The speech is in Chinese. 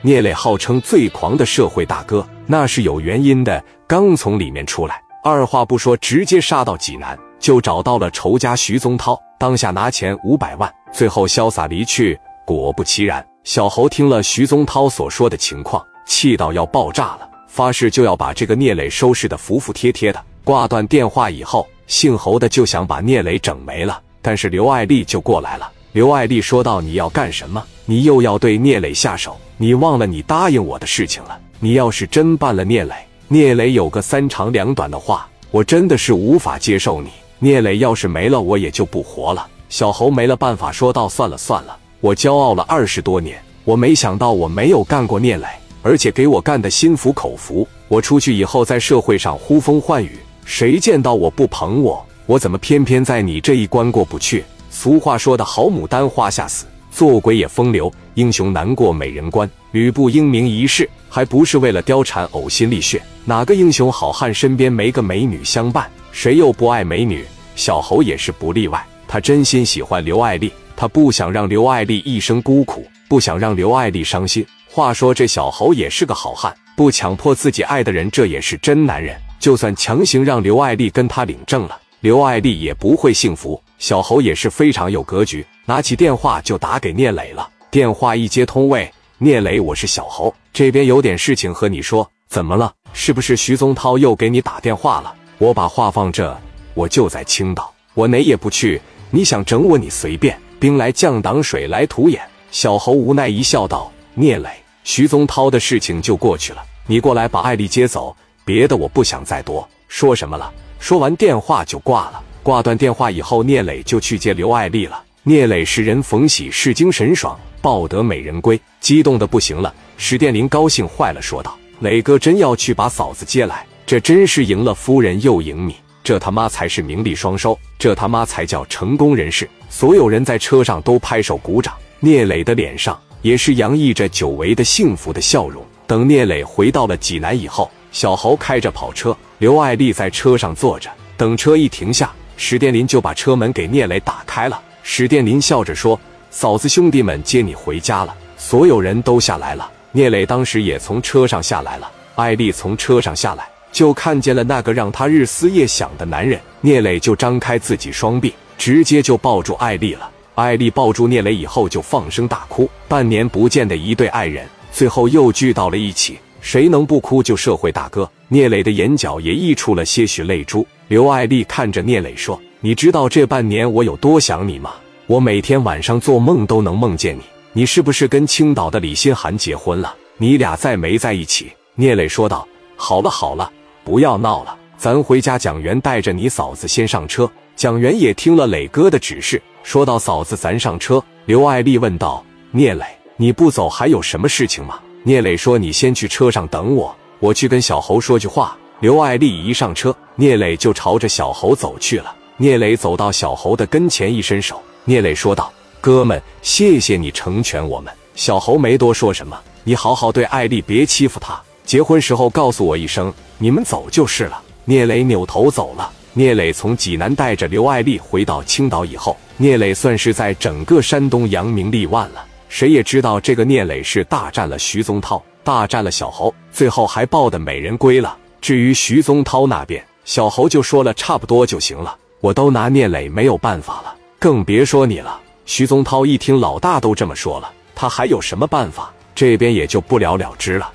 聂磊号称最狂的社会大哥，那是有原因的。刚从里面出来，二话不说，直接杀到济南，就找到了仇家徐宗涛，当下拿钱五百万，最后潇洒离去。果不其然，小侯听了徐宗涛所说的情况，气到要爆炸了，发誓就要把这个聂磊收拾的服服帖帖的。挂断电话以后，姓侯的就想把聂磊整没了，但是刘爱丽就过来了。刘爱丽说道：“你要干什么？你又要对聂磊下手？你忘了你答应我的事情了？你要是真办了聂磊，聂磊有个三长两短的话，我真的是无法接受你。聂磊要是没了，我也就不活了。”小侯没了办法，说道：“算了算了，我骄傲了二十多年，我没想到我没有干过聂磊，而且给我干的心服口服。我出去以后在社会上呼风唤雨，谁见到我不捧我？我怎么偏偏在你这一关过不去？”俗话说的好，牡丹花下死，做鬼也风流。英雄难过美人关，吕布英明一世，还不是为了貂蝉呕心沥血？哪个英雄好汉身边没个美女相伴？谁又不爱美女？小侯也是不例外。他真心喜欢刘爱丽，他不想让刘爱丽一生孤苦，不想让刘爱丽伤心。话说这小侯也是个好汉，不强迫自己爱的人，这也是真男人。就算强行让刘爱丽跟他领证了。刘爱丽也不会幸福。小侯也是非常有格局，拿起电话就打给聂磊了。电话一接通，喂，聂磊，我是小侯，这边有点事情和你说。怎么了？是不是徐宗涛又给你打电话了？我把话放这，我就在青岛，我哪也不去。你想整我，你随便。兵来将挡，水来土掩。小侯无奈一笑，道：“聂磊，徐宗涛的事情就过去了，你过来把艾丽接走，别的我不想再多说什么了。”说完电话就挂了。挂断电话以后，聂磊就去接刘爱丽了。聂磊是人逢喜事精神爽，抱得美人归，激动的不行了。史殿林高兴坏了，说道：“磊哥真要去把嫂子接来，这真是赢了夫人又赢你，这他妈才是名利双收，这他妈才叫成功人士。”所有人在车上都拍手鼓掌，聂磊的脸上也是洋溢着久违的幸福的笑容。等聂磊回到了济南以后。小侯开着跑车，刘爱丽在车上坐着。等车一停下，史殿林就把车门给聂磊打开了。史殿林笑着说：“嫂子，兄弟们接你回家了。”所有人都下来了。聂磊当时也从车上下来了。艾丽从车上下来，就看见了那个让他日思夜想的男人。聂磊就张开自己双臂，直接就抱住艾丽了。艾丽抱住聂磊以后就放声大哭。半年不见的一对爱人，最后又聚到了一起。谁能不哭？就社会大哥聂磊的眼角也溢出了些许泪珠。刘爱丽看着聂磊说：“你知道这半年我有多想你吗？我每天晚上做梦都能梦见你。你是不是跟青岛的李心寒结婚了？你俩在没在一起？”聂磊说道：“好了好了，不要闹了，咱回家。”蒋元带着你嫂子先上车。蒋元也听了磊哥的指示，说道：“嫂子，咱上车。”刘爱丽问道：“聂磊，你不走还有什么事情吗？”聂磊说：“你先去车上等我，我去跟小侯说句话。”刘爱丽一上车，聂磊就朝着小侯走去了。聂磊走到小侯的跟前，一伸手，聂磊说道：“哥们，谢谢你成全我们。”小侯没多说什么，你好好对爱丽，别欺负她。结婚时候告诉我一声，你们走就是了。聂磊扭头走了。聂磊从济南带着刘爱丽回到青岛以后，聂磊算是在整个山东扬名立万了。谁也知道这个聂磊是大战了徐宗涛，大战了小侯，最后还抱得美人归了。至于徐宗涛那边，小侯就说了差不多就行了，我都拿聂磊没有办法了，更别说你了。徐宗涛一听老大都这么说了，他还有什么办法？这边也就不了了之了。